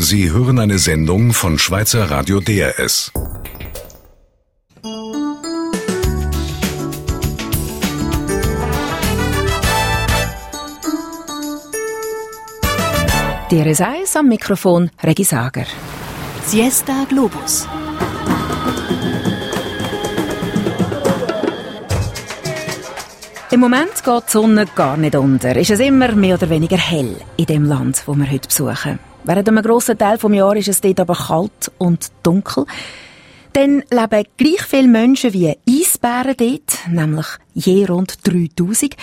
Sie hören eine Sendung von Schweizer Radio DRS. DRS 1 am Mikrofon Regi Sager. Siesta Globus. Im Moment geht die Sonne gar nicht unter. Ist es immer mehr oder weniger hell in dem Land, wo wir heute besuchen. Während einem grossen Teil des Jahres ist es dort aber kalt und dunkel. Dann leben gleich viele Menschen wie Eisbären dort, nämlich je rund 3000.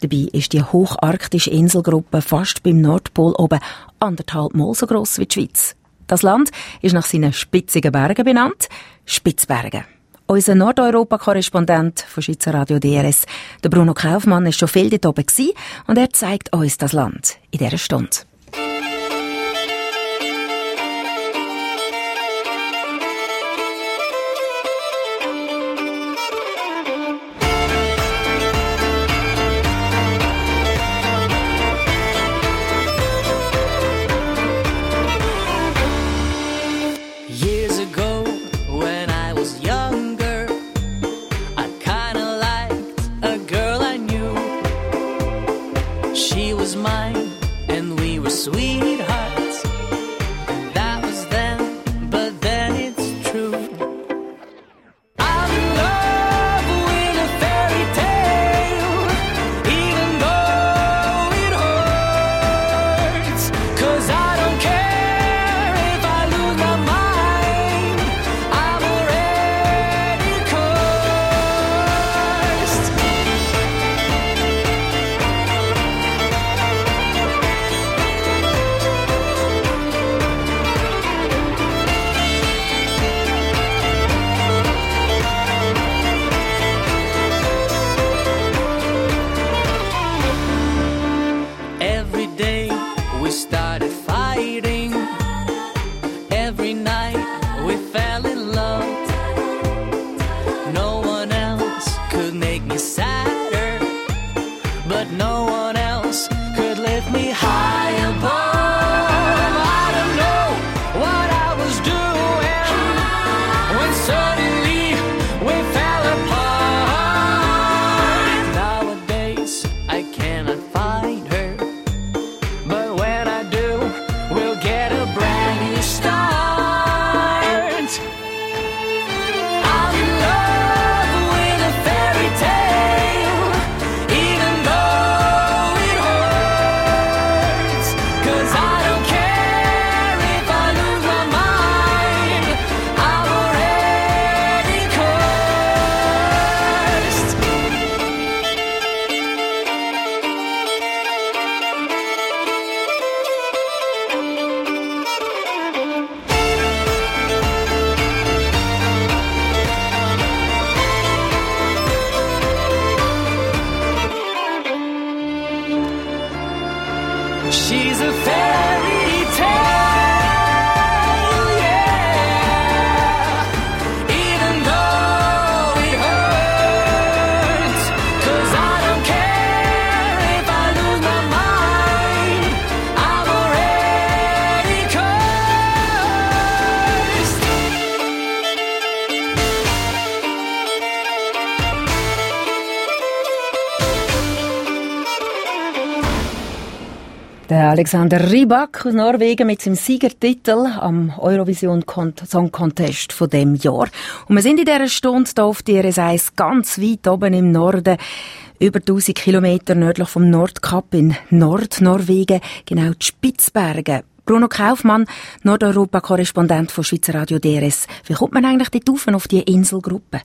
Dabei ist die hocharktische Inselgruppe fast beim Nordpol oben anderthalb Mal so gross wie die Schweiz. Das Land ist nach seinen spitzigen Bergen benannt, Spitzbergen. Unser Nordeuropa-Korrespondent von Schweizer Radio DRS, der Bruno Kaufmann, ist schon viel dort oben und er zeigt uns das Land in dieser Stunde. Alexander Rybak aus Norwegen mit seinem Siegertitel am Eurovision Song Contest von dem Jahr. Und wir sind in dieser Stunde hier auf der RS1 ganz weit oben im Norden, über 1000 Kilometer nördlich vom Nordkap in Nordnorwegen, genau die Spitzbergen. Bruno Kaufmann, Nordeuropa-Korrespondent von Schweizer Radio DRS. Wie kommt man eigentlich dort auf die Inselgruppe?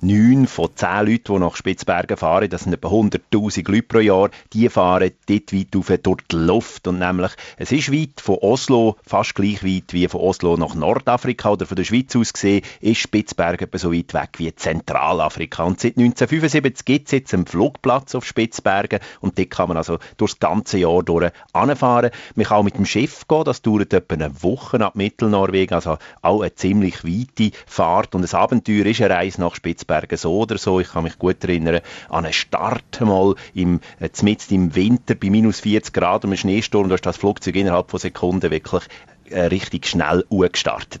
Neun von zehn Leuten, die nach Spitzbergen fahren, das sind etwa 100'000 Leute pro Jahr, die fahren dort weit auf durch die Luft. Und nämlich, es ist weit von Oslo, fast gleich weit wie von Oslo nach Nordafrika oder von der Schweiz aus gesehen, ist Spitzbergen etwa so weit weg wie Zentralafrika. Und seit 1975 gibt es jetzt einen Flugplatz auf Spitzbergen und dort kann man also durchs ganze Jahr durch anfahren. Man kann auch mit dem Schiff gehen, das dauert etwa eine Woche ab Mittelnorwegen, also auch eine ziemlich weite Fahrt und ein Abenteuer ist eine Reise nach Spitzbergen Spitzbergen so oder so. Ich kann mich gut erinnern an einen Start mal im, äh, im Winter bei minus 40 Grad und einem Schneesturm. Da ist das Flugzeug innerhalb von Sekunden wirklich äh, richtig schnell gestartet.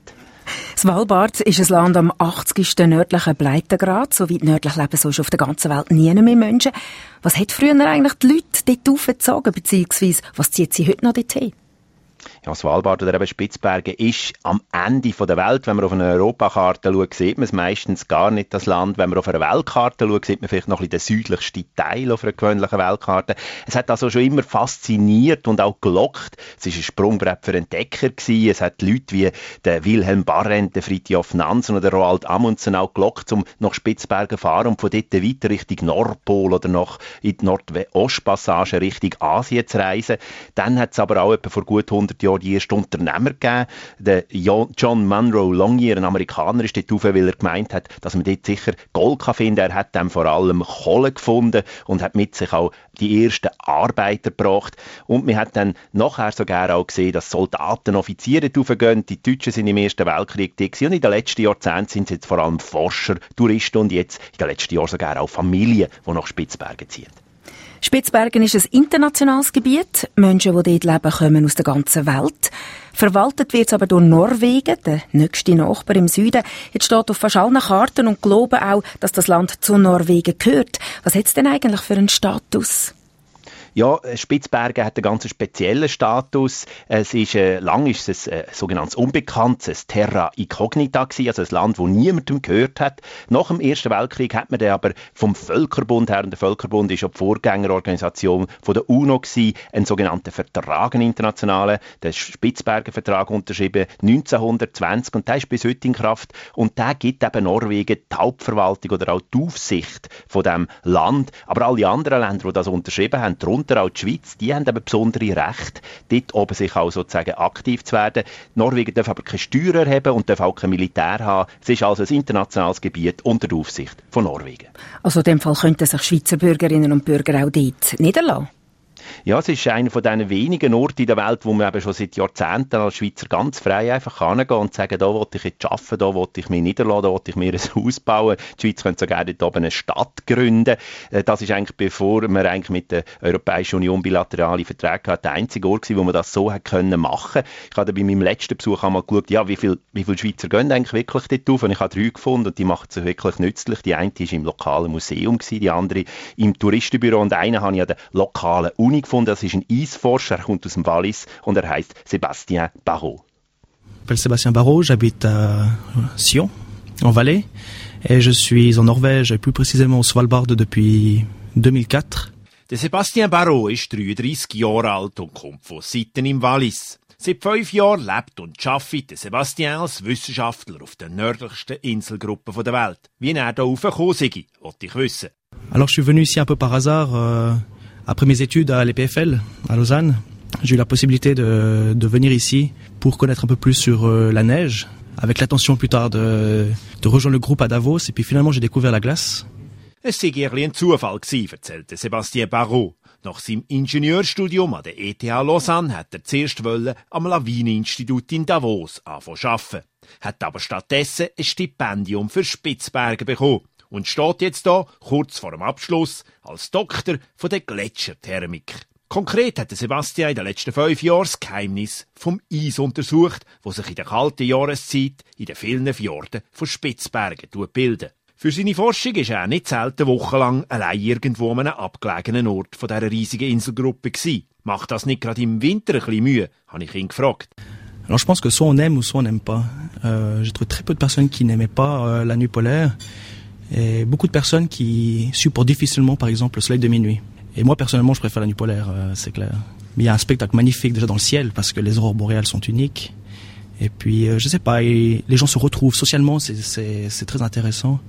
Svalbard ist ein Land am 80. nördlichen Breitengrad. So weit nördlich leben sonst auf der ganzen Welt nie mehr Menschen. Was hat früher eigentlich die Leute dort aufgezogen, beziehungsweise was zieht sie heute noch dorthin? Ja, Svalbard oder eben Spitzbergen ist am Ende der Welt. Wenn man auf eine Europakarte schaut, sieht man es meistens gar nicht, das Land. Wenn man auf eine Weltkarte schaut, sieht man vielleicht noch ein bisschen den südlichsten Teil auf einer gewöhnlichen Weltkarte. Es hat also schon immer fasziniert und auch gelockt. Es war ein Sprungbrett für Entdecker gewesen. Es hat Leute wie der Wilhelm Barrent, der Fritjof Nansen oder der Roald Amundsen auch gelockt, um nach Spitzbergen zu fahren und von dort weiter Richtung Nordpol oder nach in die Nordostpassage Richtung Asien zu reisen. Dann hat es aber auch etwa vor gut 100 Jahren die ersten Unternehmer gegeben. Der John Munro Longyear, ein Amerikaner, ist dort rauf, weil er gemeint hat, dass man dort sicher Gold kann finden kann. Er hat dann vor allem Kohle gefunden und hat mit sich auch die ersten Arbeiter gebracht. Und man hat dann nachher sogar auch gesehen, dass Soldaten, Offiziere raufgehen. Die Deutschen sind im Ersten Weltkrieg da und in den letzten Jahrzehnten sind es jetzt vor allem Forscher, Touristen und jetzt in den letzten Jahren sogar auch Familien, die nach Spitzbergen ziehen. Spitzbergen ist ein internationales Gebiet. Menschen, die dort leben, kommen aus der ganzen Welt. Verwaltet wird es aber durch Norwegen, der nächste Nachbar im Süden. Jetzt steht auf fast allen Karten und glauben auch, dass das Land zu Norwegen gehört. Was hat es denn eigentlich für einen Status? Ja, Spitzbergen hat einen ganz speziellen Status. Es ist, äh, lang ist es ein äh, sogenanntes unbekanntes Terra Incognita gewesen, also ein Land, wo niemandem gehört hat. Nach dem Ersten Weltkrieg hat man dann aber vom Völkerbund her, und der Völkerbund ist ja die Vorgängerorganisation von der UNO gewesen, einen sogenannten Vertrag, einen internationalen, den Spitzbergen Vertrag unterschrieben, 1920 und der ist bis heute in Kraft und der gibt eben Norwegen die Hauptverwaltung oder auch die Aufsicht von dem Land. Aber alle anderen Länder, die das unterschrieben haben, darunter auch die Schweiz, die haben eben besondere Rechte, dort oben sich auch sozusagen aktiv zu werden. Norwegen darf aber keine Steuern erheben und darf auch kein Militär haben. Es ist also ein internationales Gebiet unter der Aufsicht von Norwegen. Also in dem Fall könnten sich Schweizer Bürgerinnen und Bürger auch dort niederlassen? Ja, es ist einer von diesen wenigen Orten in der Welt, wo man eben schon seit Jahrzehnten als Schweizer ganz frei einfach hingehen und sagen, da will ich jetzt arbeiten, da will ich mich niederlassen, da will ich mir ein Haus bauen. Die Schweiz könnte sogar dort oben eine Stadt gründen. Äh, das ist eigentlich, bevor man eigentlich mit der Europäischen Union bilaterale Verträge hat, der einzige Ort gewesen, wo man das so hat können machen. Ich habe bei meinem letzten Besuch einmal geschaut, ja, wie viele wie viel Schweizer gehen eigentlich wirklich dort auf und ich habe drei gefunden und die machen sich wirklich nützlich. Die eine war im lokalen Museum, gewesen, die andere im Touristenbüro und eine habe ich an der lokalen Uni gefunden. Das ist ein Eisforscher, er kommt aus dem Wallis und er heißt Sébastien Barrault. Je m'appelle Sébastien Barrault, j'habite à Sion, en Valais, et je suis en Norvège, plus précisément au Svalbard depuis 2004. Der Sebastian Barrault ist 33 Jahre alt und kommt von Sitten im Wallis. Seit fünf Jahren lebt und arbeitet Sebastian als Wissenschaftler auf der nördlichsten Inselgruppe der Welt. Wie er da raufgekommen sei, wollte ich wissen. Alors je suis venu ici un peu par hasard. Euh Après mes études à l'EPFL à Lausanne, j'ai eu la possibilité de, venir ici pour connaître un peu plus sur euh, la neige, avec l'intention plus tard de, de, rejoindre le groupe à Davos, et puis finalement j'ai découvert la glace. Es sei ein Zufall gewesen, erzählte Sébastien Barrault. Nach seinem Ingenieurstudium an der ETH Lausanne hat er zuerst wollen am Lawineninstitut in Davos anfangen arbeiten. Hat aber stattdessen ein Stipendium für Spitzbergen bekommen und steht jetzt da, kurz vor dem Abschluss, als Doktor von der Gletscherthermik. Konkret hat Sebastian in den letzten fünf Jahren das Geheimnis vom Eis untersucht, wo sich in der kalten Jahreszeit in den vielen Fjorden von Spitzbergen bilden. Für seine Forschung ist er nicht selten wochenlang allein irgendwo an einem abgelegenen Ort von dieser riesigen Inselgruppe gewesen. Macht das nicht gerade im Winter ein bisschen Mühe, habe ich ihn gefragt. Alors je pense que soit on aime ou soit on n'aime pas. Euh, J'ai trouvé très peu de personnes qui n'aimaient pas euh, la nuit polaire. Et beaucoup de personnes qui supportent difficilement, par exemple, le soleil de minuit. Et moi, personnellement, je préfère la nuit polaire, euh, c'est clair. Mais il y a un spectacle magnifique déjà dans le ciel parce que les aurores boréales sont uniques. Et puis, euh, je sais pas, les gens se retrouvent socialement, c'est très intéressant.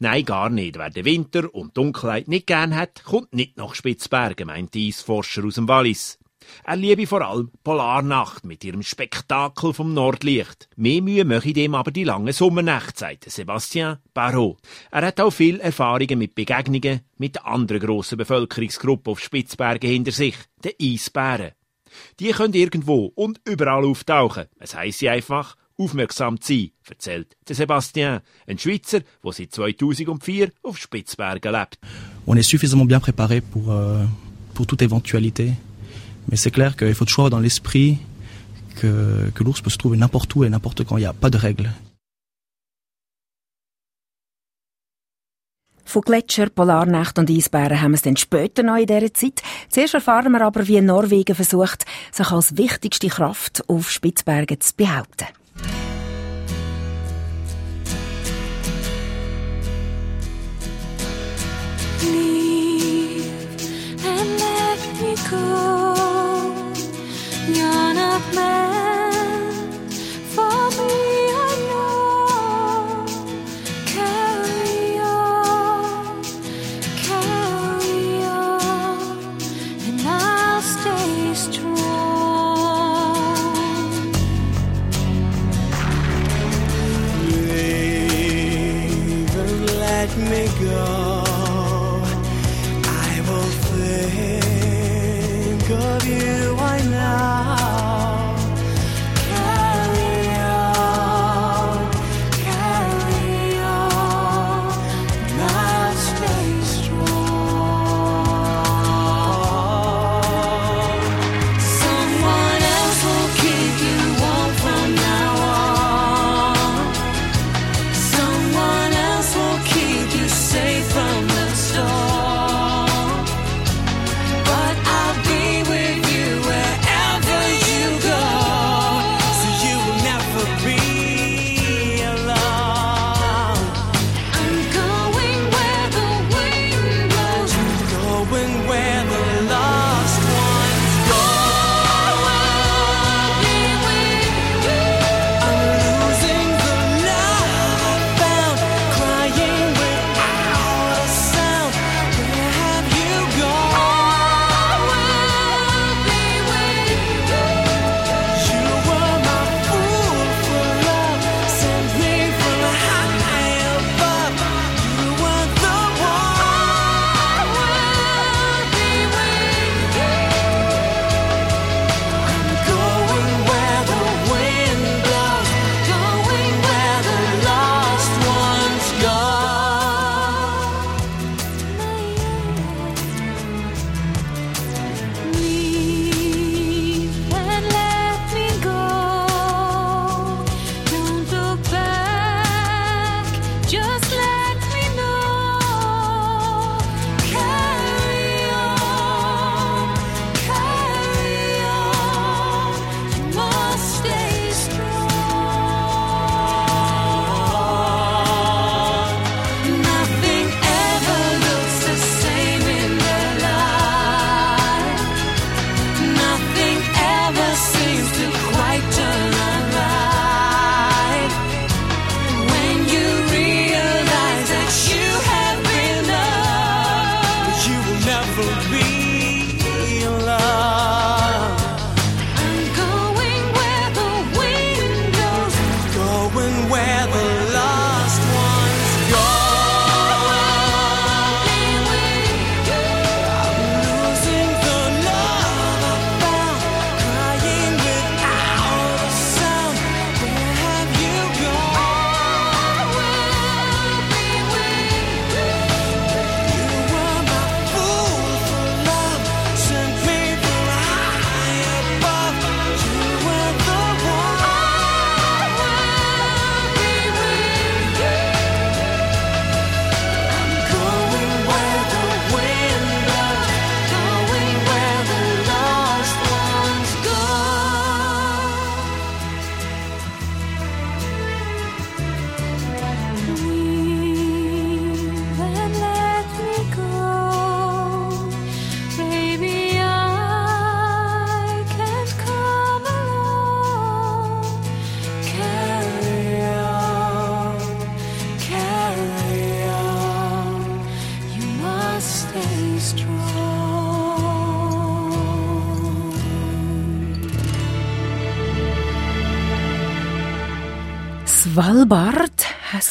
Nein. Wer den Winter und Dunkelheit nicht gern kommt nicht nach Spitzbergen, meint aus dem Wallis. Er liebe vor allem Polarnacht mit ihrem Spektakel vom Nordlicht. Mehr Mühe möchte dem aber die lange Sommernacht, sagt Sebastian Barrault. Er hat auch viel Erfahrungen mit Begegnungen mit anderen grossen Bevölkerungsgruppen auf Spitzbergen hinter sich, den Eisbären. Die können irgendwo und überall auftauchen. Es heisst sie einfach, aufmerksam zu sein, erzählt der Sébastien, ein Schweizer, der seit 2004 auf Spitzbergen lebt. On est suffisamment bien préparé pour, euh, pour toute éventualité. Mais c'est clair qu'il faut toujours avoir dans l'esprit que, que l'ours peut se trouver n'importe où et n'importe quand. Il n'y a pas de règles. Von Gletscher, Polarnacht und Eisbären haben wir es dann später noch in dieser Zeit. Zuerst erfahren wir aber, wie Norwegen versucht, sich als wichtigste Kraft auf Spitzbergen zu behaupten.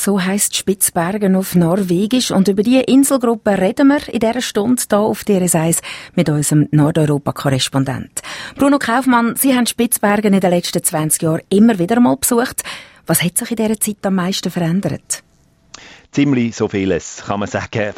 So heisst Spitzbergen auf Norwegisch. Und über diese Inselgruppe reden wir in dieser Stunde hier auf DRS1 mit unserem Nordeuropa-Korrespondent. Bruno Kaufmann, Sie haben Spitzbergen in den letzten 20 Jahren immer wieder mal besucht. Was hat sich in dieser Zeit am meisten verändert? Ziemlich so vieles, kann man sagen.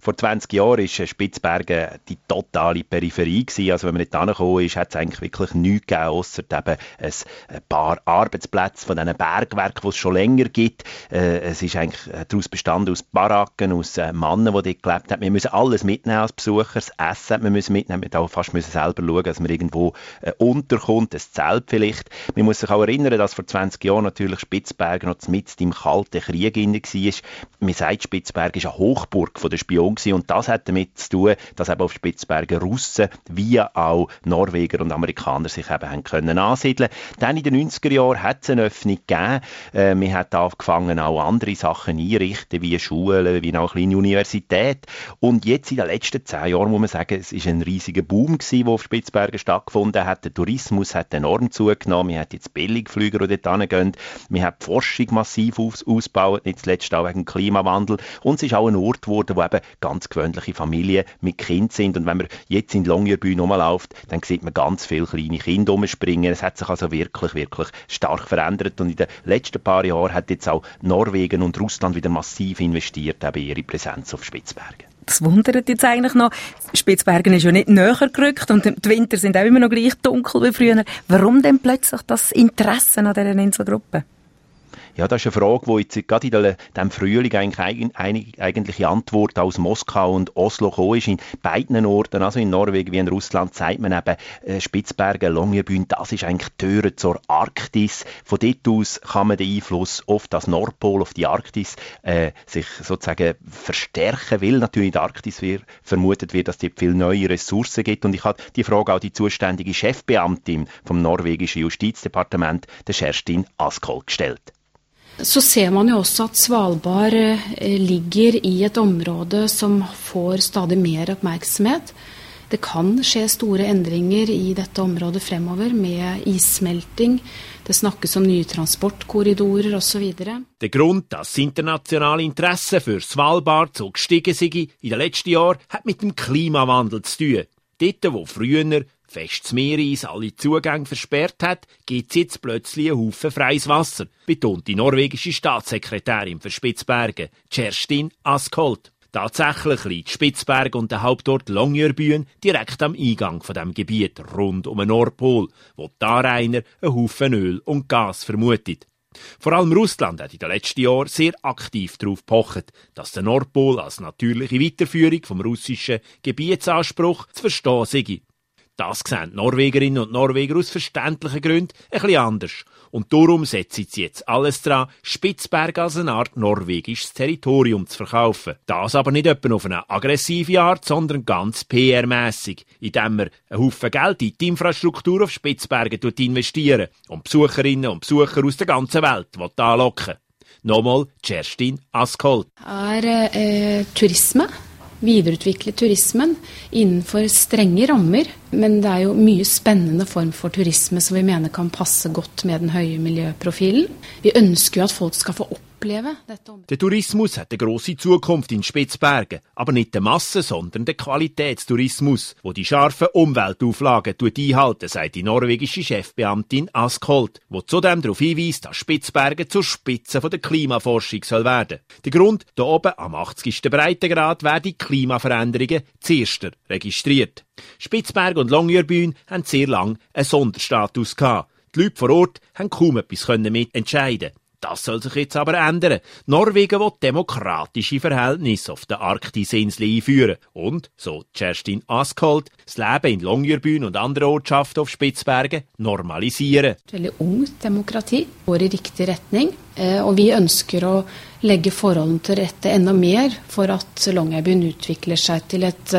Vor 20 Jahren war Spitzbergen die totale Peripherie. Gewesen. Also wenn man nicht angekommen ist, hat es eigentlich wirklich nichts gegeben, außer eben ein paar Arbeitsplätze von diesen Bergwerken, die es schon länger gibt. Äh, es ist eigentlich äh, daraus bestanden aus Baracken, aus äh, Männern, die dort gelebt haben. Wir müssen alles mitnehmen als Besucher, das Essen wir müssen mitnehmen, wir müssen fast müssen selber schauen, dass man irgendwo unterkommt, ein Zelt vielleicht. Man muss sich auch erinnern, dass vor 20 Jahren natürlich Spitzbergen noch mitten im Kalten Krieg war man sagt, Spitzbergen war eine Hochburg der Spion und das hat damit zu tun, dass eben auf Spitzbergen Russen wie auch Norweger und Amerikaner sich eben haben können ansiedeln. Dann in den 90er Jahren hat es eine Öffnung gegeben. Äh, man hat angefangen, auch andere Sachen einrichten, wie Schulen, wie auch eine kleine Universität. Und jetzt in den letzten zehn Jahren muss man sagen, es ist ein riesiger Boom gewesen, der auf Spitzbergen stattgefunden hat. Der Tourismus hat enorm zugenommen. Man hat jetzt Billigflüger, die dort hingehen. Man hat die Forschung massiv aus ausgebaut, nicht zuletzt auch wegen Klima Klimawandel. Und es ist auch ein Ort geworden, wo eben ganz gewöhnliche Familien mit Kind sind. Und wenn man jetzt in Longyearbyen rumläuft, dann sieht man ganz viele kleine Kinder rumspringen. Es hat sich also wirklich, wirklich stark verändert. Und in den letzten paar Jahren hat jetzt auch Norwegen und Russland wieder massiv investiert, eben ihre Präsenz auf Spitzbergen. Das wundert jetzt eigentlich noch. Spitzbergen ist ja nicht näher gerückt und die Winter sind auch immer noch gleich dunkel wie früher. Warum denn plötzlich das Interesse an dieser Inselgruppe? Ja, das ist eine Frage, die jetzt gerade in diesem Frühling eigentlich eine eigentliche Antwort aus Moskau und Oslo gekommen ist. In beiden Orten, also in Norwegen wie in Russland, sagt man eben, äh, Spitzbergen, Longyearbyen, das ist eigentlich die Tür zur Arktis. Von dort aus kann man den Einfluss auf das Nordpol, auf die Arktis, äh, sich sozusagen verstärken, weil natürlich in der Arktis wird, vermutet wird, dass es viel neue Ressourcen gibt. Und ich habe die Frage auch die zuständige Chefbeamtin vom norwegischen Justizdepartement, der Kerstin Askol, gestellt. Så ser man jo også at Svalbard eh, ligger i et område som får stadig mer oppmerksomhet. Det kan skje store endringer i dette området fremover, med issmelting. Det snakkes om nye transportkorridorer osv. Der Grund, dass das internationale Interesse for Svalbard so gestiegen sei i de letzten Jahren, hat mit dem Klimawandel zu tun. Dort, wo früher festes Meereis alle Zugänge versperrt hat, gibt's jetzt plötzlich einen Haufen freies Wasser, betont die norwegische Staatssekretärin für Spitzbergen, Kerstin Askold. Tatsächlich liegt Spitzberg und der Hauptort Longyearbyen direkt am Eingang von dem Gebiet rund um den Nordpol, wo die Anrainer einen Haufen Öl und Gas vermutet. Vor allem Russland hat in den letzten Jahren sehr aktiv darauf pocht, dass der Nordpol als natürliche Weiterführung vom russischen Gebietsanspruch zu verstehen sei. Das sehen Norwegerinnen und Norweger aus verständlichen Gründen ein bisschen anders. Und darum setzen sie jetzt alles dran, Spitzberg als eine Art norwegisches Territorium zu verkaufen. Das aber nicht etwa auf eine aggressive Art, sondern ganz PR-mässig, indem man einen Haufen Geld in die Infrastruktur auf Spitzbergen investieren und Besucherinnen und Besucher aus der ganzen Welt anlocken Nochmal Kerstin Askold. Er äh, Tourisme videreutvikle turismen innenfor strenge rammer. Men det er jo mye spennende form for turisme som vi mener kan passe godt med den høye miljøprofilen. Vi ønsker jo at folk skal få opp der Tourismus hat eine grosse Zukunft in Spitzbergen, aber nicht der Masse, sondern der Qualitätstourismus, wo die scharfen Umweltauflagen einhalten, sagt die norwegische Chefbeamtin Askholt, wo zudem darauf hinweist, dass Spitzbergen zur Spitze der Klimaforschung soll werden. Der Grund, hier oben am 80. Breitengrad werden Klimaveränderungen zuerst registriert. Spitzberg und Longyearbyen haben sehr lange einen Sonderstatus gehabt. Die Leute vor Ort haben kaum etwas mitentscheiden das soll sich jetzt aber ändern. Norwegen will demokratische Verhältnisse auf der Arktisinsel einführen. Und, so Kerstin Askold, das Leben in Longyearbyen und anderen Ortschaften auf Spitzbergen normalisieren. Veldig ung demokrati, går i riktig retning. Eh, og vi ønsker å legge forholdene til rette enda mer for at Longyearbyen utvikler seg til et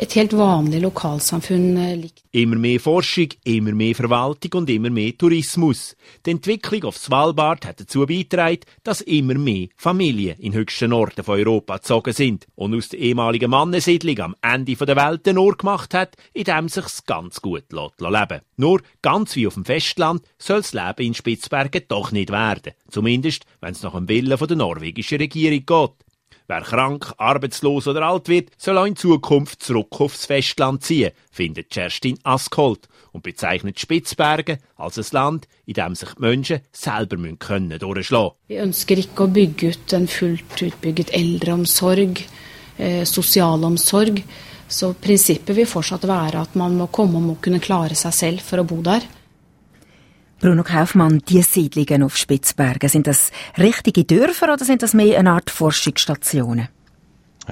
et helt vanlig lokalsamfunn eh, likt. Immer mehr Forschung, immer mehr Verwaltung und immer mehr Tourismus. Die Entwicklung auf Svalbard hat dazu beigetragen, dass immer mehr Familien in höchsten Orten von Europa gezogen sind und aus der ehemaligen Mannensiedlung am Ende der Welt den Ort gemacht hat, in dem sich's ganz gut lässt leben. Nur ganz wie auf dem Festland soll das Leben in Spitzbergen doch nicht werden. Zumindest, wenn es nach dem Willen der norwegischen Regierung geht. Wer krank, arbeitslos oder alt wird, soll auch in Zukunft zurück aufs Festland ziehen, findet Kerstin Askold und bezeichnet Spitzbergen als ein Land, in dem sich die Menschen selber können durchschlagen können. Wir ønsker ikke å bygge ut en fullt utbygget eldreomsorg, eh, sosialomsorg. Så prinsippet vil fortsatt man må komme og må kunne klare seg selv for å bo. Bruno Kaufmann, die Siedlungen auf Spitzbergen, sind das richtige Dörfer oder sind das mehr eine Art Forschungsstationen?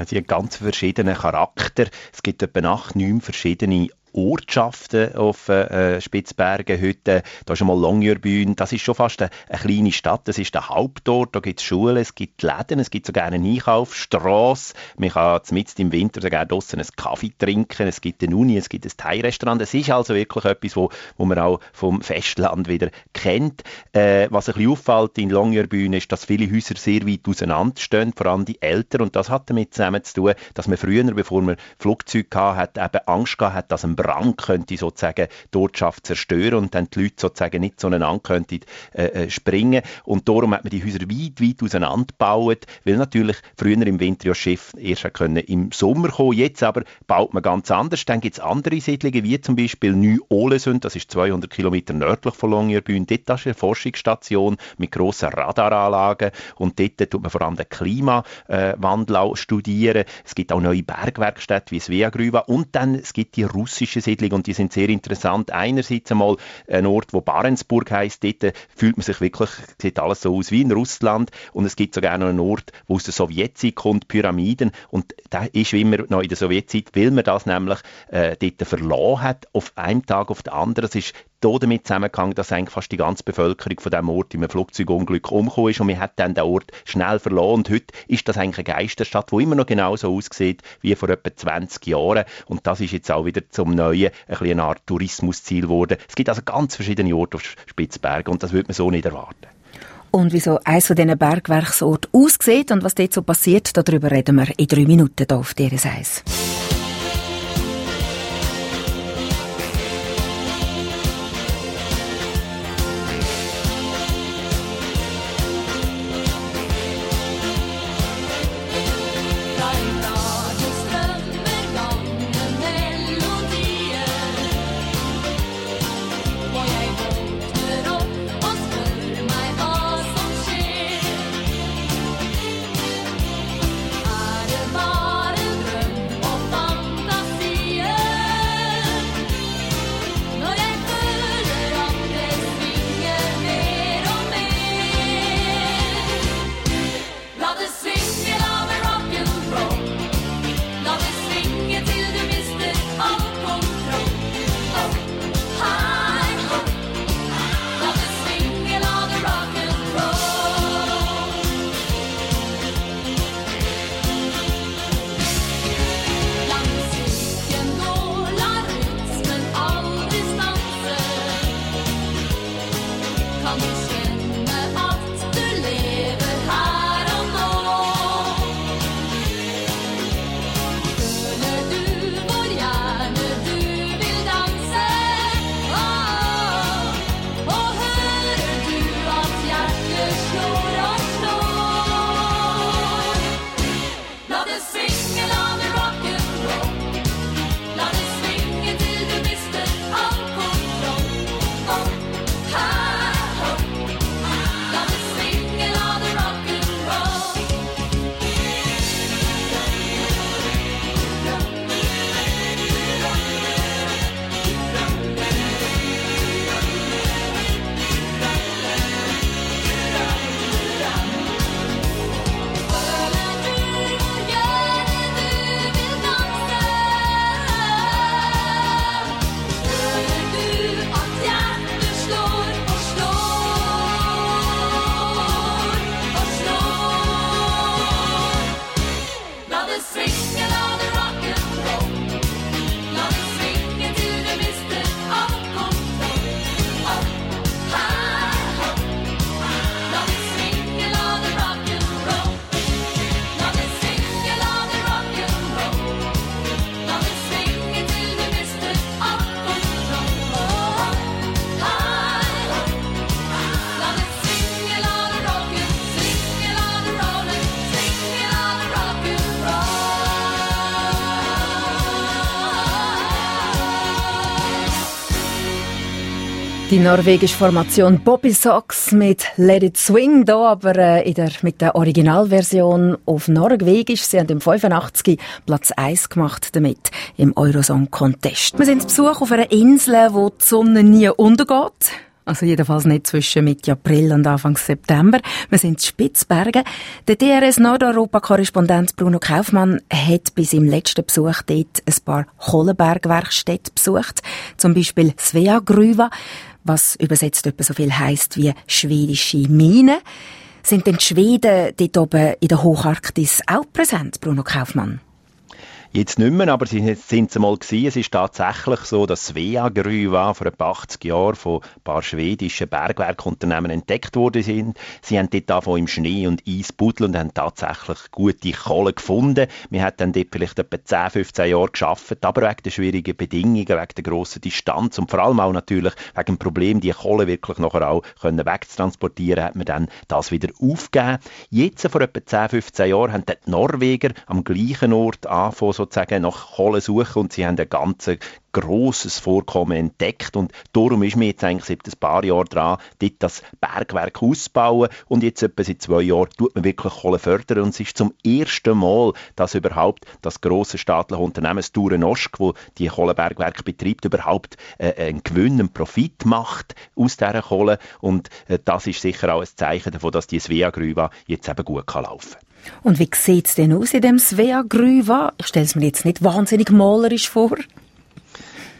Sie haben ganz verschiedene Charakter. Es gibt etwa acht, neun verschiedene Ortschaften auf äh, Spitzbergen heute. Da ist einmal Longyearbyen. Das ist schon fast eine, eine, kleine Stadt. Das ist der Hauptort. Da gibt es Schulen, es gibt Läden, es gibt sogar eine Einkaufsstraße. Man kann mitten im Winter sogar draussen einen Kaffee trinken. Es gibt eine Uni, es gibt ein Thai-Restaurant. Es ist also wirklich etwas, wo, wo man auch vom Festland wieder kennt. Äh, was ein bisschen auffällt in Longyearbyen ist, dass viele Häuser sehr weit auseinander stehen, vor allem die Eltern. Und das hat damit zusammen zu tun, dass man früher, bevor man Flugzeuge hatte, eben Angst gehabt hat, dass ein Brand könnte sozusagen die Ortschaft zerstören und dann die Leute sozusagen nicht zueinander könnten äh, äh, springen. Und darum hat man die Häuser weit, weit auseinandergebaut, weil natürlich früher im Winter ja Schiff erst können im Sommer kommen. Jetzt aber baut man ganz anders. Dann gibt es andere Siedlungen, wie zum Beispiel Neu-Olesund, das ist 200 Kilometer nördlich von Longyearbyen. Dort ist eine Forschungsstation mit grossen Radaranlagen und dort tut man vor allem den Klimawandel auch studieren. Es gibt auch neue Bergwerkstätten wie Svea Gruva und dann es gibt die russische russische Siedlung und die sind sehr interessant. Einerseits einmal ein Ort, wo Barentsburg heißt, dort fühlt man sich wirklich, sieht alles so aus wie in Russland und es gibt sogar noch einen Ort, wo aus der Sowjetzeit kommt, Pyramiden und da ist wie immer noch in der Sowjetzeit, weil man das nämlich äh, dort verloren hat, auf einem Tag auf den anderen. Es ist damit zusammengehangen, dass eigentlich fast die ganze Bevölkerung von diesem Ort in einem Flugzeugunglück umgekommen ist und man hat dann den Ort schnell verloren und heute ist das eigentlich eine Geisterstadt, die immer noch genauso aussieht wie vor etwa 20 Jahren und das ist jetzt auch wieder zum Neuen ein eine Art Tourismusziel geworden. Es gibt also ganz verschiedene Orte auf Spitzbergen und das würde man so nicht erwarten. Und wieso eines von diesen Bergwerksorten aussieht und was dort so passiert, darüber reden wir in drei Minuten hier auf DRS1. Die norwegische Formation Bobby Sox mit Let It Swing, da aber äh, in der, mit der Originalversion auf Norwegisch. Sie haben im 85 Platz 1 gemacht damit im Eurosong Contest. Wir sind zu Besuch auf einer Insel, wo die Sonne nie untergeht. Also jedenfalls nicht zwischen Mitte April und Anfang September. Wir sind in Spitzbergen. Der DRS Nordeuropa-Korrespondent Bruno Kaufmann hat bei seinem letzten Besuch dort ein paar Kohlenbergwerkstätten besucht. Zum Beispiel Svea Gruva, was übersetzt etwa so viel heisst wie schwedische Mine. Sind denn die Schweden dort oben in der Hocharktis auch präsent, Bruno Kaufmann? Jetzt nicht mehr, aber sie sind es mal gewesen. Es ist tatsächlich so, dass Svea war vor etwa 80 Jahren von ein paar schwedischen Bergwerkunternehmen entdeckt worden sind. Sie haben dort davon im Schnee und Eis buddeln und haben tatsächlich gute Kohle gefunden. Wir haben dann dort vielleicht etwa 10, 15 Jahre geschafft, aber wegen der schwierigen Bedingungen, wegen der grossen Distanz und vor allem auch natürlich wegen dem Problem, die Kohle wirklich nachher auch können wegzutransportieren, hat man dann das wieder aufgegeben. Jetzt, vor etwa 10, 15 Jahren, haben die Norweger am gleichen Ort angefangen, sozusagen nach Kohle suchen und sie haben ein ganz grosses Vorkommen entdeckt und darum ist mir jetzt eigentlich seit ein paar Jahren dran, dort das Bergwerk auszubauen und jetzt etwa seit zwei Jahren tut man wirklich Kohle fördern und es ist zum ersten Mal, dass überhaupt das grosse staatliche Unternehmen Sture Nosk, wo die Kohlebergwerke betreibt, überhaupt äh, einen Gewinn, einen Profit macht aus dieser Kohle und äh, das ist sicher auch ein Zeichen davon, dass die Svea-Gruva jetzt eben gut kann laufen kann. Und wie sieht es denn aus in dem Svea Grüva? Ich stelle es mir jetzt nicht wahnsinnig malerisch vor.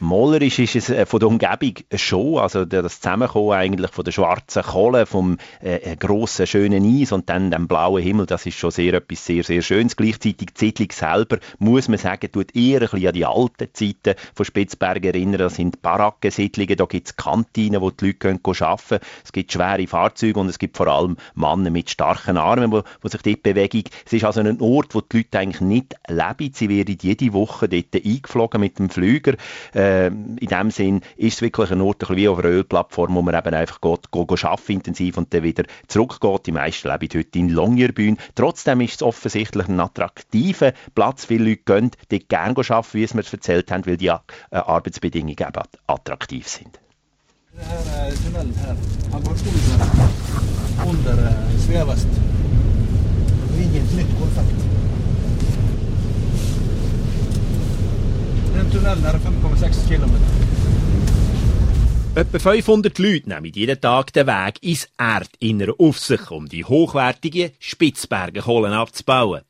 Malerisch ist es äh, von der Umgebung schon, also das Zusammenkommen eigentlich von der schwarzen Kohle, vom äh, grossen, schönen Eis und dann dem blauen Himmel, das ist schon sehr etwas sehr, sehr Schönes. Gleichzeitig die Siedlung selber, muss man sagen, tut eher ein bisschen an die alten Zeiten von Spitzbergen erinnern. Das sind Barackensiedlungen, da gibt es Kantinen, wo die Leute können arbeiten können. Es gibt schwere Fahrzeuge und es gibt vor allem Männer mit starken Armen, die, die sich dort bewegen. Es ist also ein Ort, wo die Leute eigentlich nicht leben. Sie werden jede Woche dort eingeflogen mit dem Flüger. Äh, äh, in dem Sinn ist es wirklich ein Ort, wie auf einer Ölplattform, wo man eben einfach geht, geht, geht arbeiten intensiv und dann wieder zurückgeht. Die meisten leben heute in Longyearbyen. Trotzdem ist es offensichtlich ein attraktiver Platz. Viele Leute gehen dort gerne arbeiten, wie es mir erzählt haben, weil die äh, Arbeitsbedingungen eben attraktiv sind. Här tunneln här. Han Den Tunnel er 5,6 Kilometer. Etwa 500 Leute nehmen jeden Tag den Weg ins Erdinnere auf sich, um die hochwertigen Spitzbergen Kohlen abzubauen.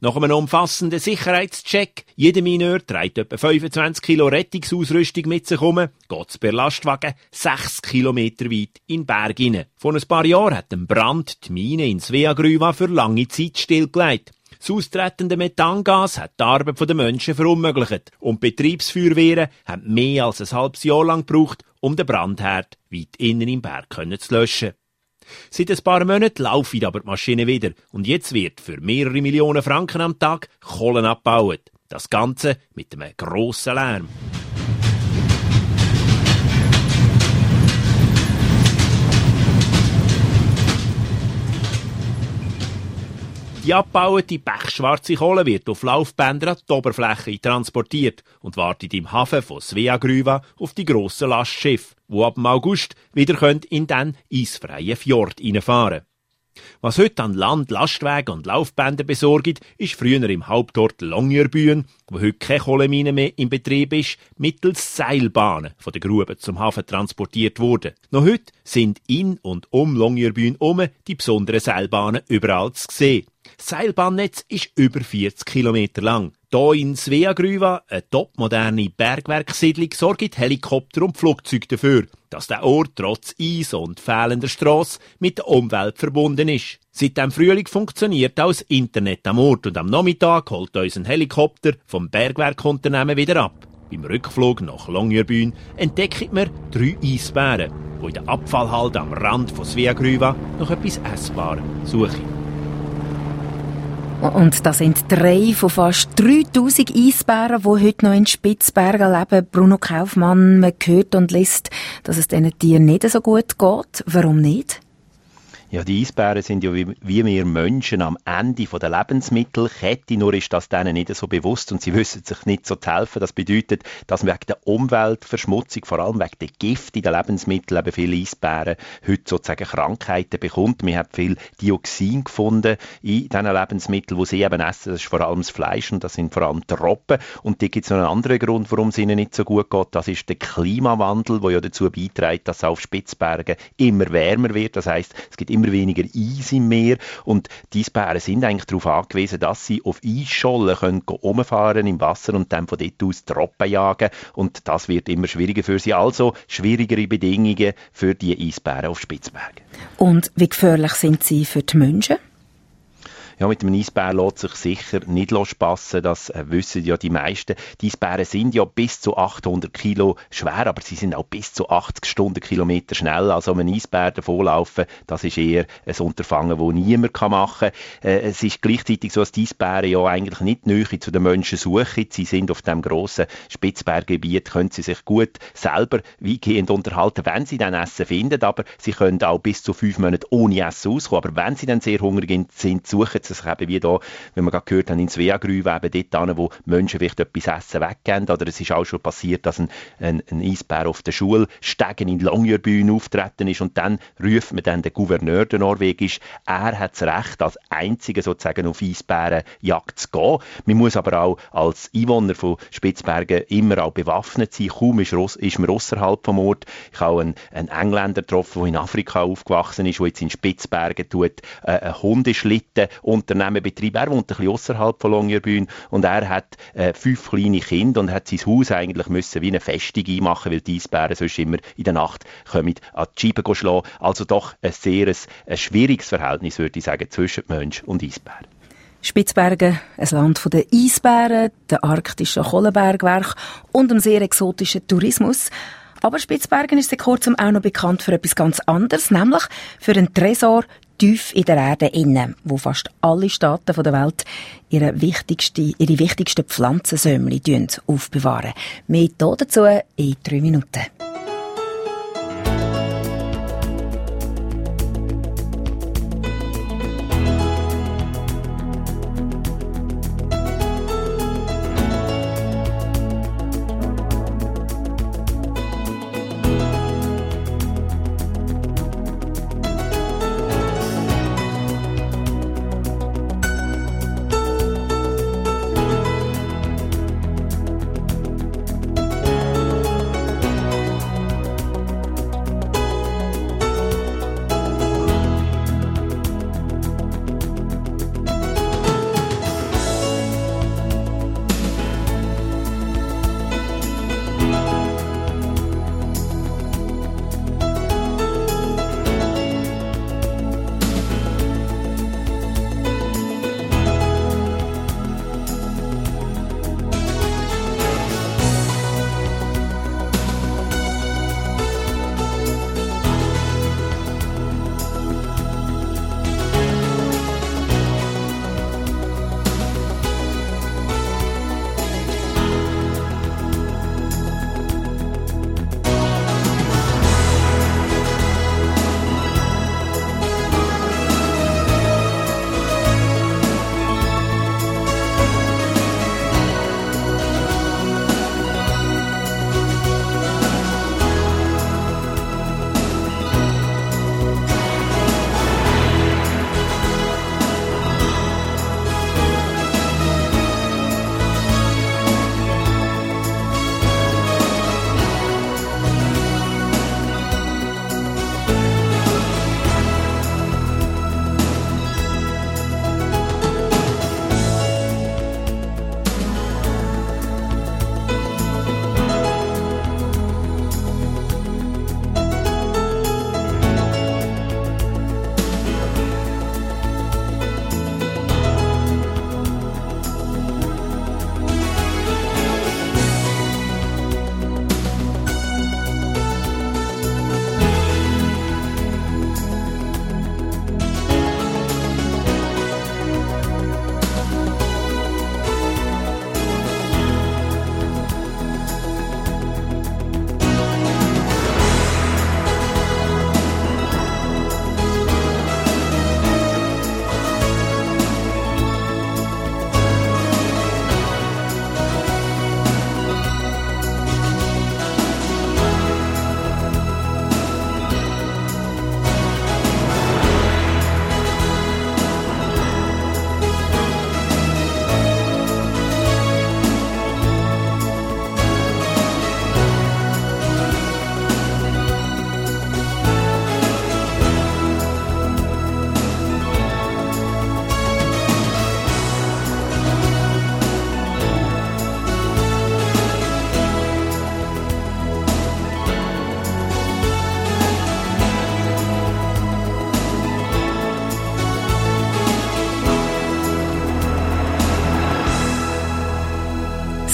Nach einem umfassenden Sicherheitscheck, jeder Mineur trägt etwa 25 Kilo Rettungsausrüstung mit sich um, geht per Lastwagen 6 Kilometer weit in den Berg hinein. Vor ein paar Jahren hat ein Brand die Mine in Sveagruva für lange Zeit stillgelegt. Das austretende Methangas hat die Arbeit der Menschen verunmöglicht und die Betriebsfeuerwehren haben mehr als ein halbes Jahr lang gebraucht, um den Brandherd weit innen im Berg zu löschen. Seit ein paar Monaten laufen aber die Maschine wieder und jetzt wird für mehrere Millionen Franken am Tag Kohlen abgebaut. Das Ganze mit einem grossen Lärm. Die abgebaute pechschwarze Kohle wird auf Laufbänder an die Oberfläche transportiert und wartet im Hafen von Sveagruva auf die grossen Lastschiffe, wo ab August wieder in den eisfreien Fjord reinfahren was heute an Land, Lastwagen und Laufbänder besorgt, ist früher im Hauptort Longyearbyen, wo heute keine Kohlemine mehr in Betrieb ist, mittels Seilbahnen von der Grube zum Hafen transportiert worden. Noch heute sind in und um Longyearbyen um die besonderen Seilbahnen überall zu sehen. Das Seilbahnnetz ist über 40 Kilometer lang. Hier in Sveagruva, eine topmoderne Bergwerksiedlung, sorgen Helikopter und Flugzeuge dafür, dass der Ort trotz Eis und fehlender Strasse mit der Umwelt verbunden ist. Seit dem Frühling funktioniert auch das Internet am Ort und am Nachmittag holt uns ein Helikopter vom Bergwerkunternehmen wieder ab. Beim Rückflug nach Longyearbyen entdecken wir drei Eisbären, die in der Abfallhalde am Rand von Sveagruva noch etwas Essbares suchen. Und das sind drei von fast 3000 Eisbären, die heute noch in Spitzbergen leben. Bruno Kaufmann, man hört und liest, dass es diesen Tieren nicht so gut geht. Warum nicht? Ja, die Eisbären sind ja wie, wie wir Menschen am Ende der Lebensmittelkette, nur ist das denen nicht so bewusst und sie wissen sich nicht so zu helfen. Das bedeutet, dass wegen der Umweltverschmutzung, vor allem wegen der Gift in den Lebensmitteln, eben viele Eisbären heute sozusagen Krankheiten bekommt. Wir haben viel Dioxin gefunden in diesen Lebensmitteln, die sie eben essen. Das ist vor allem das Fleisch und das sind vor allem Robben. Und da gibt es noch einen anderen Grund, warum es ihnen nicht so gut geht. Das ist der Klimawandel, der ja dazu beiträgt, dass es auf Spitzbergen immer wärmer wird. Das heißt, es gibt immer immer weniger Eis im Meer und die Eisbären sind eigentlich darauf angewiesen, dass sie auf Eisschollen können umfahren im Wasser und dann von dort aus Tropen jagen und das wird immer schwieriger für sie. Also schwierigere Bedingungen für die Eisbären auf Spitzbergen. Und wie gefährlich sind sie für die Menschen? Ja, mit dem Eisbär lässt sich sicher nicht spassen, das äh, wissen ja die meisten. Die Eisbären sind ja bis zu 800 Kilo schwer, aber sie sind auch bis zu 80 Stundenkilometer schnell. Also um einen Eisbär davonlaufen, das ist eher ein Unterfangen, das niemand machen kann. Äh, es ist gleichzeitig so, dass die Eisbären ja eigentlich nicht Nähe zu den Menschen suchen. Sie sind auf dem grossen Spitzberggebiet, können sie sich gut selber weitgehend unterhalten, wenn sie dann Essen finden, aber sie können auch bis zu fünf Monate ohne Essen auskommen. Aber wenn sie dann sehr hungrig sind, suchen sie sich eben wie da, wie wir gerade gehört haben, in Sveagrüve, eben dort hin, wo Menschen vielleicht etwas Essen weggeben. Oder es ist auch schon passiert, dass ein, ein, ein Eisbär auf der Schulstegen in Longyearbyen auftreten ist und dann ruft man dann den Gouverneur der Norwegisch, er hat das Recht, als Einziger sozusagen auf Eisbärenjagd zu gehen. Man muss aber auch als Einwohner von Spitzbergen immer auch bewaffnet sein. Kaum ist, ist man außerhalb vom Ort. Ich habe einen, einen Engländer getroffen, der in Afrika aufgewachsen ist, der jetzt in Spitzbergen tut, äh, einen Hundeschlitten Unternehmen betreibt. Er wohnt ein bisschen außerhalb von Longyearbyen und er hat äh, fünf kleine Kinder und hat sein Haus eigentlich müssen wie eine Festung einmachen, weil die Eisbären sonst immer in der Nacht kommen an die Scheibe schlagen. Also doch ein sehr ein, schwieriges Verhältnis, würde ich sagen, zwischen Mensch und Eisbär. Spitzbergen, ein Land der Eisbären, der arktischen Kohlenbergwerk und dem sehr exotischen Tourismus. Aber Spitzbergen ist seit kurzem auch noch bekannt für etwas ganz anderes, nämlich für einen Tresor tief in der Erde innen, wo fast alle Staaten der Welt ihre wichtigste, ihre wichtigsten Pflanzensämli aufbewahren. Mehr dazu in drei Minuten.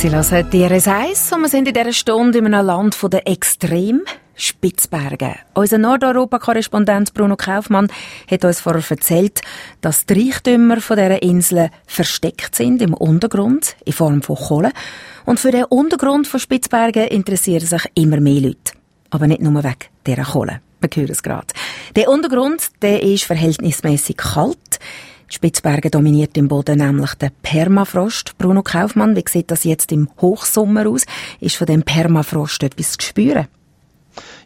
Sie hören DRS 1 und wir sind in dieser Stunde in einem Land der Extrem Spitzbergen. Unser Nordeuropa-Korrespondent Bruno Kaufmann hat uns vorher erzählt, dass die Reichtümer von dieser Insel versteckt sind im Untergrund in Form von Kohle. Und für den Untergrund von Spitzbergen interessieren sich immer mehr Leute. Aber nicht nur wegen dieser Kohle. Wir hören es gerade. Der Untergrund, der ist verhältnismäßig kalt. Die Spitzberge dominiert im Boden nämlich der Permafrost. Bruno Kaufmann, wie sieht das jetzt im Hochsommer aus? Ist von dem Permafrost etwas zu spüren?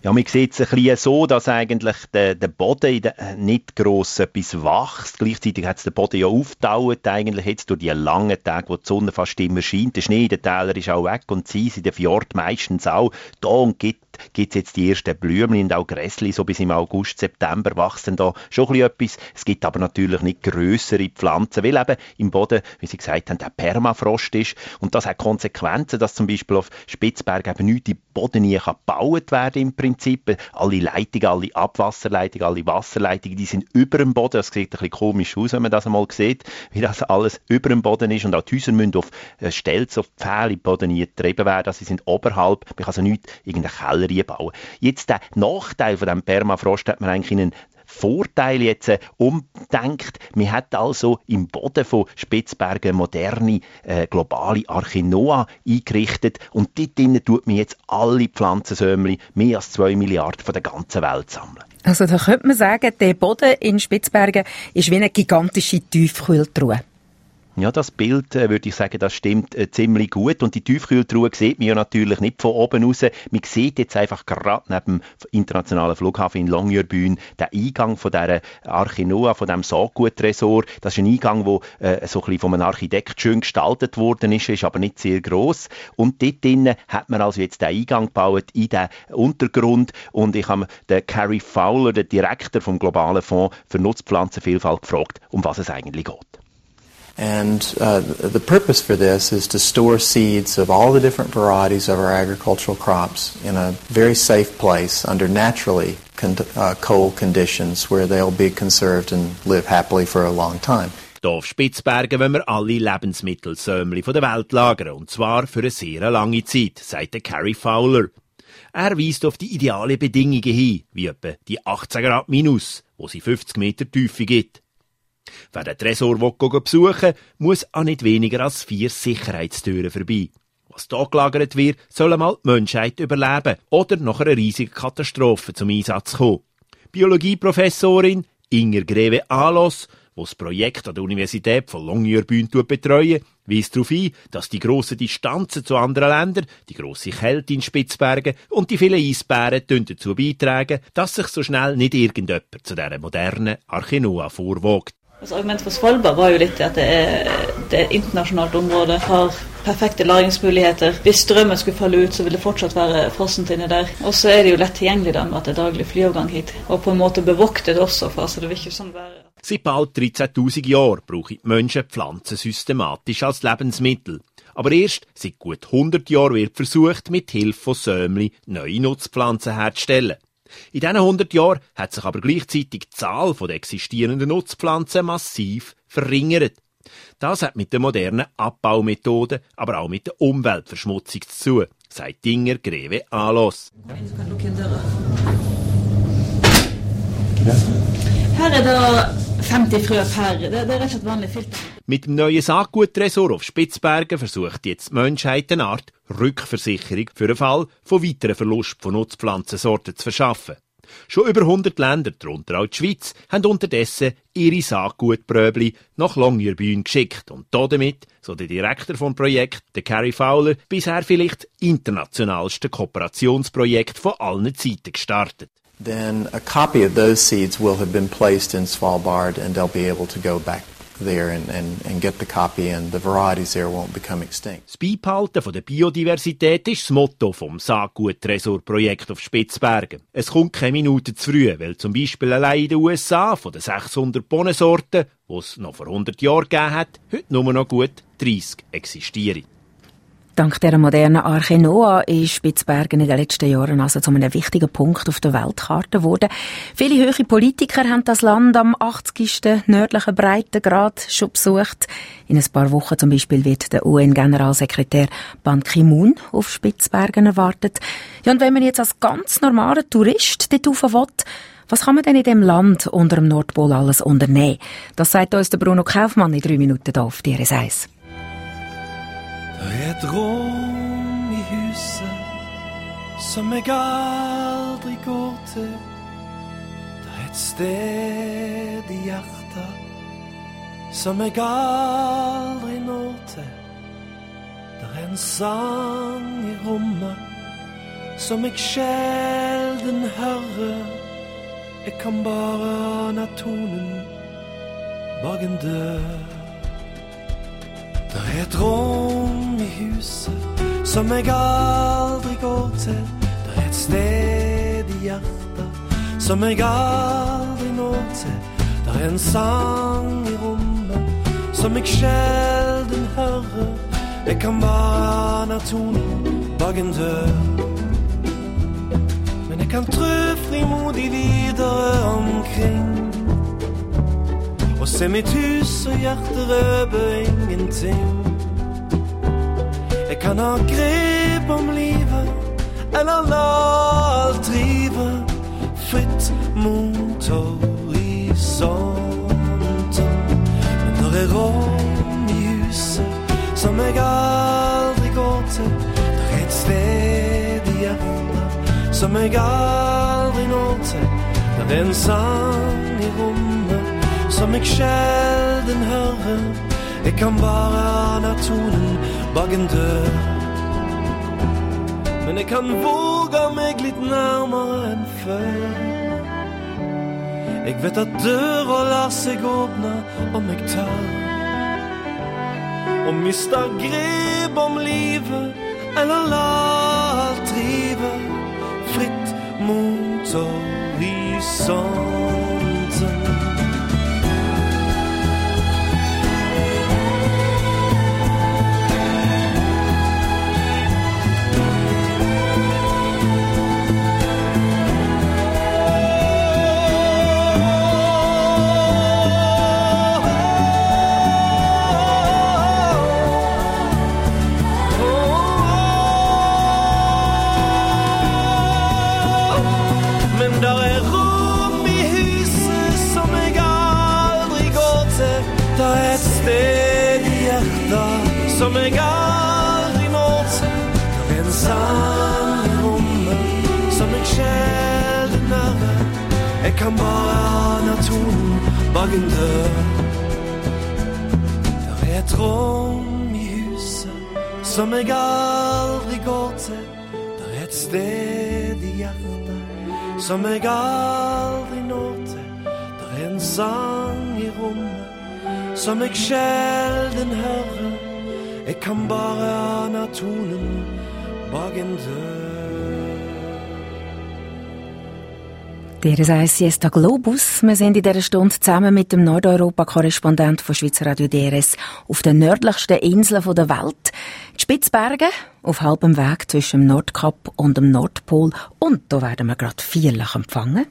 Ja, man sieht es ein bisschen so, dass eigentlich der, der Boden nicht gross etwas wächst. Gleichzeitig hat es der Boden ja aufgetaut, eigentlich jetzt durch die langen Tage, wo die Sonne fast immer scheint. Der Schnee in den Tälern ist auch weg und sie in der Fjord meistens auch. Da und gibt gibt es jetzt die ersten Blümchen und auch Gräsli, so bis im August, September wachsen da schon ein etwas. Es gibt aber natürlich nicht größere Pflanzen, weil eben im Boden, wie Sie gesagt haben, der Permafrost ist und das hat Konsequenzen, dass zum Beispiel auf Spitzberg eben nichts im Boden nie gebaut werden im Prinzip. Alle Leitungen, alle Abwasserleitungen, alle Wasserleitungen, die sind über dem Boden. Das sieht ein bisschen komisch aus, wenn man das einmal sieht, wie das alles über dem Boden ist und auch die Häuser müssen auf äh, Stelz, auf Pfähle Boden getrieben werden, sie sind oberhalb. Man kann also nicht irgendeinen Keller reinbauen. Jetzt der Nachteil von dem Permafrost hat man eigentlich in einen Vorteil jetzt äh, umdenkt. Man hat also im Boden von Spitzbergen moderne äh, globale Archinoa eingerichtet und dort drinnen tut man jetzt alle Pflanzensämli, mehr als zwei Milliarden von der ganzen Welt sammeln. Also da könnte man sagen, der Boden in Spitzbergen ist wie eine gigantische Tiefkühltruhe. Ja, das Bild, äh, würde ich sagen, das stimmt äh, ziemlich gut. Und die Tiefkühltruhe sieht man ja natürlich nicht von oben raus. Man sieht jetzt einfach gerade neben dem internationalen Flughafen in Longyearbyen den Eingang von dieser Arche Noah, von diesem Saatguttresor. Das ist ein Eingang, der äh, so ein bisschen von einem Architekt schön gestaltet worden ist, ist aber nicht sehr groß. Und dort drinnen hat man also jetzt den Eingang gebaut in den Untergrund. Und ich habe den Carrie Fowler, den Direktor vom Globalen Fonds für Nutzpflanzenvielfalt, gefragt, um was es eigentlich geht. And uh, the purpose for this is to store seeds of all the different varieties of our agricultural crops in a very safe place under naturally con uh, cold conditions where they'll be conserved and live happily for a long time. Auf Spitzbergen wollen wir alle Lebensmittelsämli von der Welt lagern, und zwar für eine sehr lange Zeit, sagt Carrie Fowler. Er weist auf die ideale Bedingungen hin, wie etwa die 18 Grad minus, wo sie 50 Meter Tiefe gibt. Wer den Tresor will besuchen muss an nicht weniger als vier Sicherheitstüren vorbei. Was hier gelagert wird, soll einmal die Menschheit überleben oder nach einer riesigen Katastrophe zum Einsatz kommen. Biologieprofessorin Inger Greve Alos, die das Projekt an der Universität von Longyearbyen betreuen, weist darauf ein, dass die grossen Distanzen zu anderen Ländern, die grosse Kälte in Spitzbergen und die vielen Eisbären dazu beitragen, dass sich so schnell nicht irgendjemand zu dieser modernen Archenoa vorwagt. Das Argument for Svalbard var jo litt at det er, det er et internasjonalt område. Har perfekte lagringsmuligheter. Hvis strømmen skulle falle ut, så vil det fortsatt være frossent inni der. Og så er det jo lett tilgjengelig da med at det er daglig flyovergang hit. Og på en måte bevoktet også, for altså det vil ikke sånn være Seit bald 13.000 Jahren brauchen die Menschen Pflanzen systematisch als Lebensmittel. Aber erst seit gut 100 Jahren wird versucht, mit Hilfe von Sömli neue Nutzpflanzen herzustellen. In diesen 100 Jahren hat sich aber gleichzeitig die Zahl der existierenden Nutzpflanzen massiv verringert. Das hat mit den modernen Abbaumethoden, aber auch mit der Umweltverschmutzung zu tun, sagt Dinger Greve Alos. Her er 50 frø per. Det, det er rett og slett vanlig filter. Mit dem neuen Saatguttresor auf Spitzbergen versucht jetzt die Menschheit eine Art Rückversicherung für den Fall von weiteren Verlust von Nutzpflanzensorten zu verschaffen. Schon über 100 Länder, darunter auch die Schweiz, haben unterdessen ihre Saatgutpröbli nach Longyearbyen geschickt und damit, so der Direktor vom Projekt, der Carrie Fowler, bisher vielleicht internationalste Kooperationsprojekt von allen Zeiten gestartet. Then a copy of those seeds will have been placed in Svalbard and they'll be able to go back there and, and, and get the copy and the varieties there won't become extinct. Das Beibehalten von der Biodiversität ist das Motto vom Saatgut-Tresor-Projekt auf Spitzbergen. Es kommt keine Minute zu früh, weil zum Beispiel allein in den USA von den 600 Bohnensorten, die es noch vor 100 Jahren gegeben hat, heute nur noch gut 30 existieren. Dank der modernen Arche Noah ist Spitzbergen in den letzten Jahren also zu einem wichtigen Punkt auf der Weltkarte geworden. Viele höhere Politiker haben das Land am 80. nördlichen Breitengrad schon besucht. In ein paar Wochen zum Beispiel wird der UN-Generalsekretär Ban Ki-moon auf Spitzbergen erwartet. Ja, und wenn man jetzt als ganz normaler Tourist dort rauf will, was kann man denn in dem Land unter dem Nordpol alles unternehmen? Das sagt uns der Bruno Kaufmann in drei Minuten hier auf DRS1. Det er et rom i huset som jeg aldri går til. Det er et sted i hjertet som jeg aldri når til. Det er en sang i rommet som jeg sjelden hører. Jeg kan bare ane tonen bak en dør. Det er et rom i huset som jeg aldri går til. Det er et sted i hjertet som jeg aldri når til. Det er en sang i rommet som jeg sjelden hører. Jeg kan bare ane tonen bak en dør. Men jeg kan trø frimodig videre omkring. Og se mitt hus og hjerte røpe ingenting. Jeg kan ha grep om livet, eller la alt drive fritt mot horisonten. Men der er rom i huset som jeg aldri går til. Der er et sted i hjertet som jeg aldri når til. Der er en sang i rommet som jeg sjelden hører. Jeg kan bare ane tonen bak en dør. Men jeg kan våge meg litt nærmere enn før. Jeg vet at døra lar seg åpne om jeg tør. Og mister grep om livet, eller la alt drive fritt mot horisonten. Som jeg aldri når til. Der er en sang i rommet som jeg sjelden hører. Jeg kan bare ane tonen bak en dør. Der er et rom i huset som jeg aldri går til. Der er et sted i hjertet som jeg aldri når til. Der er en sang i rommet som jeg sjelden hører. Jeg kan bare ane tonen. Der sei Siesta Globus. Wir sind in dieser Stunde zusammen mit dem Nordeuropa-Korrespondent von Schweizer Radio DRS auf den nördlichsten Inseln der Welt. Die Spitzbergen, auf halbem Weg zwischen dem Nordkap und dem Nordpol. Und da werden wir gerade feierlich empfangen.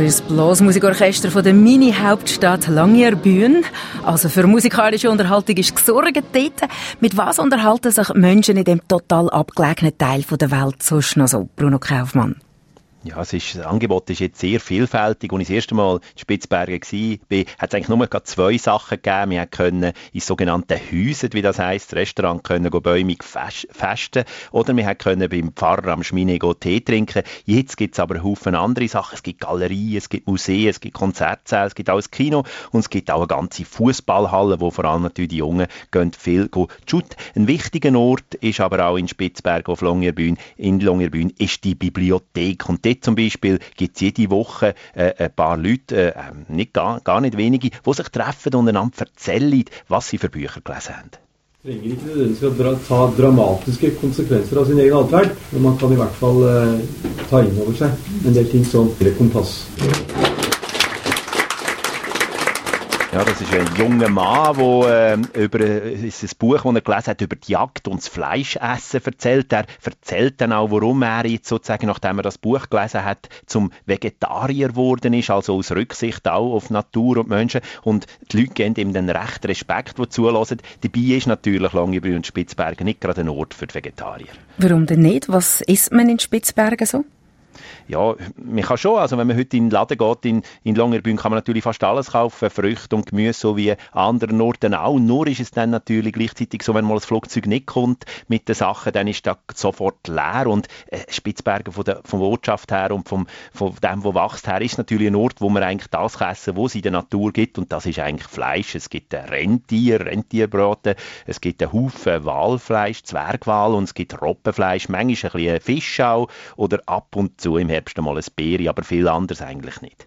Das ist das Blasmusikorchester von der Mini-Hauptstadt Longyearbyen. Also für musikalische Unterhaltung ist gesorgt dort. Mit was unterhalten sich Menschen in dem total abgelegenen Teil der Welt sonst noch so, Bruno Kaufmann? Ja, es ist, das Angebot ist jetzt sehr vielfältig. Als ich das erste Mal in Spitzbergen war, hat es eigentlich nur zwei Sachen gegeben. Wir können in sogenannten Häusern, wie das heisst, Restaurant können bäumig festen oder wir können beim Pfarrer am Schmine Tee trinken. Jetzt gibt es aber Haufen andere Sachen. Es gibt Galerien, es gibt Museen, es gibt Konzertsäle, es gibt auch ein Kino und es gibt auch eine ganze Fußballhalle, wo vor allem natürlich die Jungen gehen viel shooten. Ein wichtiger Ort ist aber auch in Spitzbergen auf Longyearbyen. In Longyearbyen ist die Bibliothek und dort zum Beispiel gibt es jede Woche äh, ein paar Leute, äh, nicht gar, gar nicht wenige, die sich treffen und einander erzählen, was sie für Bücher gelesen haben. trenger ikke nødvendigvis å ta dramatiske konsekvenser av sin egen atferd, men man kan i hvert fall eh, ta inn over seg en del ting som kompass. Ja, das ist ein junger Mann, der äh, über ein Buch, das er gelesen hat, über die Jagd und das Fleischessen erzählt. Er erzählt dann auch, warum er jetzt sozusagen, nachdem er das Buch gelesen hat, zum Vegetarier geworden ist, also aus Rücksicht auch auf Natur und Menschen. Und die Leute geben ihm dann recht Respekt, die zulassen. Dabei ist natürlich Langebrü und Spitzbergen nicht gerade ein Ort für die Vegetarier. Warum denn nicht? Was isst man in Spitzbergen so? Ja, man kann schon, also wenn man heute in den Laden geht, in, in Longerbühn, kann man natürlich fast alles kaufen, Früchte und Gemüse, so wie an anderen Orten auch. Nur ist es dann natürlich gleichzeitig so, wenn mal das Flugzeug nicht kommt mit den Sachen, dann ist das sofort leer und äh, Spitzbergen von der von Wirtschaft her und vom, von dem, wo wächst her, ist natürlich ein Ort, wo man eigentlich das essen wo es in der Natur gibt und das ist eigentlich Fleisch. Es gibt Rentier, Rentierbraten, es gibt einen Haufen Walfleisch, Zwergwal und es gibt Robbenfleisch, manchmal ein bisschen Fisch auch oder ab und zu im Herbst einmal ein Beere, aber viel anderes eigentlich nicht.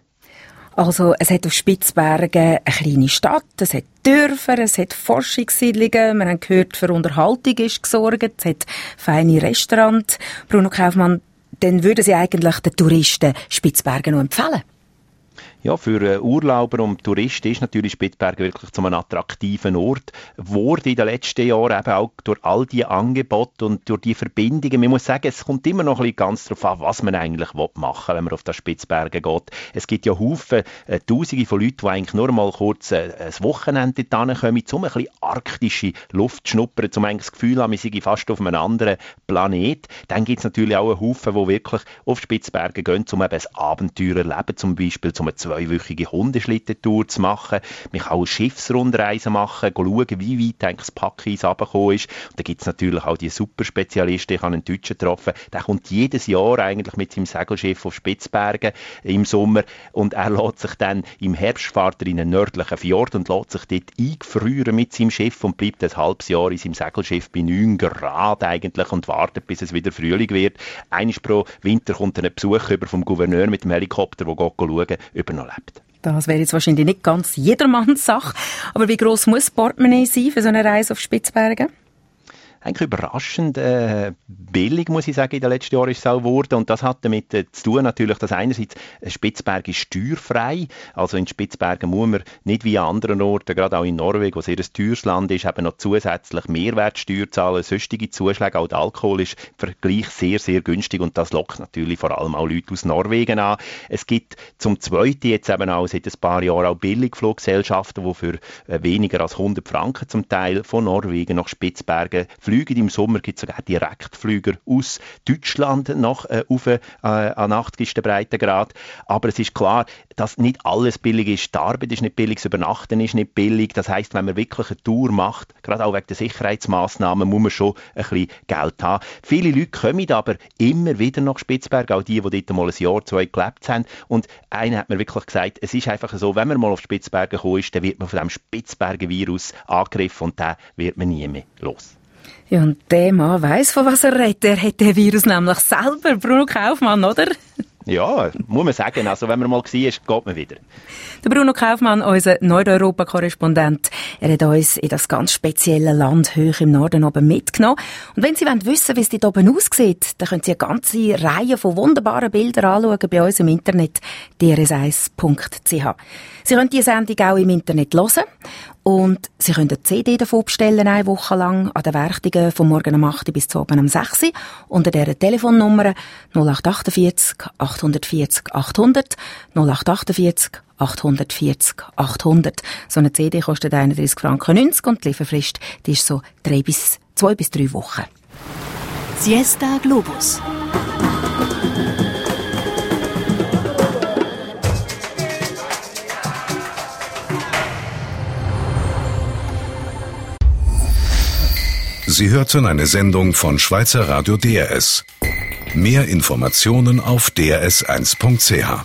Also es hat auf Spitzbergen eine kleine Stadt, es hat Dörfer, es hat Forschungssiedlungen, wir haben gehört, für Unterhaltung ist gesorgt, es hat feine Restaurants. Bruno Kaufmann, dann würden Sie eigentlich den Touristen Spitzbergen noch empfehlen? Ja, für äh, Urlauber und Touristen ist natürlich Spitzbergen wirklich zu einem attraktiven Ort. Wurde in den letzten Jahren eben auch durch all die Angebote und durch die Verbindungen. Man muss sagen, es kommt immer noch ein bisschen ganz darauf an, was man eigentlich machen will, wenn man auf das Spitzbergen geht. Es gibt ja Haufen, äh, Tausende von Leuten, die eigentlich nur mal kurz äh, ein Wochenende kommen, um ein bisschen arktische Luft zu schnuppern, um eigentlich das Gefühl haben, wir sind fast auf einem anderen Planet. Dann gibt es natürlich auch einen Haufen, die wirklich auf Spitzbergen gehen, um eben ein Abenteuer zu erleben, zum Beispiel zum zweiwöchige Hundeschlittentour zu machen. Man kann auch Schiffsrundreisen machen, schauen, wie weit das Packeis runtergekommen ist. Und da gibt es natürlich auch die Superspezialisten. Ich habe einen Deutschen getroffen, der kommt jedes Jahr eigentlich mit seinem Segelschiff auf Spitzbergen im Sommer und er lässt sich dann im Herbst fahrt er in einen nördlichen Fjord und lässt sich dort eingefrieren mit seinem Schiff und bleibt ein halbes Jahr in seinem Segelschiff bei 9 Grad eigentlich und wartet, bis es wieder Frühling wird. Einmal pro Winter kommt ein Besuch über vom Gouverneur mit dem Helikopter, der schauen, ob er noch lebt. Das wäre jetzt wahrscheinlich nicht ganz jedermanns Sache. Aber wie groß muss Portemonnaie sein für so eine Reise auf Spitzbergen? Eigentlich überraschend äh, billig, muss ich sagen, in den letzten Jahren ist es auch geworden. Und das hat damit äh, zu tun, natürlich, dass einerseits äh, Spitzberg ist steuerfrei. Also in Spitzbergen muss man nicht wie an anderen Orten, gerade auch in Norwegen, wo sehr ein teures Land ist, eben noch zusätzlich Mehrwertsteuer zahlen, sonstige Zuschläge. Auch der Alkohol ist im Vergleich sehr, sehr günstig und das lockt natürlich vor allem auch Leute aus Norwegen an. Es gibt zum Zweiten jetzt eben auch seit ein paar Jahren auch Billigfluggesellschaften, die für äh, weniger als 100 Franken zum Teil von Norwegen nach Spitzbergen fliegen fliegen. Im Sommer gibt es sogar Direktflüger aus Deutschland nach äh, auf, äh, an 80. Breitengrad. Aber es ist klar, dass nicht alles billig ist. Die Arbeit ist nicht billig, das Übernachten ist nicht billig. Das heißt, wenn man wirklich eine Tour macht, gerade auch wegen der Sicherheitsmaßnahmen, muss man schon ein bisschen Geld haben. Viele Leute kommen aber immer wieder nach Spitzberg, auch die, die dort mal ein Jahr, zwei gelebt haben. Und einer hat mir wirklich gesagt, es ist einfach so, wenn man mal auf Spitzbergen gekommen ist, dann wird man von dem Spitzbergen Virus angegriffen und dann wird man nie mehr los. Ja, und der Mann weiss, von was er redet. Er hat den Virus nämlich selber, Bruno Kaufmann, oder? Ja, muss man sagen. Also, wenn man mal war, geht man wieder. Der Bruno Kaufmann, unser Nordeuropa-Korrespondent, er hat uns in das ganz spezielle Land hoch im Norden oben mitgenommen. Und wenn Sie wollen wissen, wie es dort oben aussieht, dann können Sie eine ganze Reihe von wunderbaren Bildern anschauen bei uns im Internet, drs1.ch. Sie können diese Sendung auch im Internet hören. Und Sie können eine CD davon bestellen, eine Woche lang, an den Werktagen vom Morgen um 8 bis zu oben um 6 Uhr, unter dieser Telefonnummer 0848 840 800, 0848 840 800. So eine CD kostet 31 Franken 90 und die Lieferfrist die ist so drei bis, zwei bis drei Wochen. Siesta Globus. Sie hörten eine Sendung von Schweizer Radio DRS. Mehr Informationen auf drs1.ch.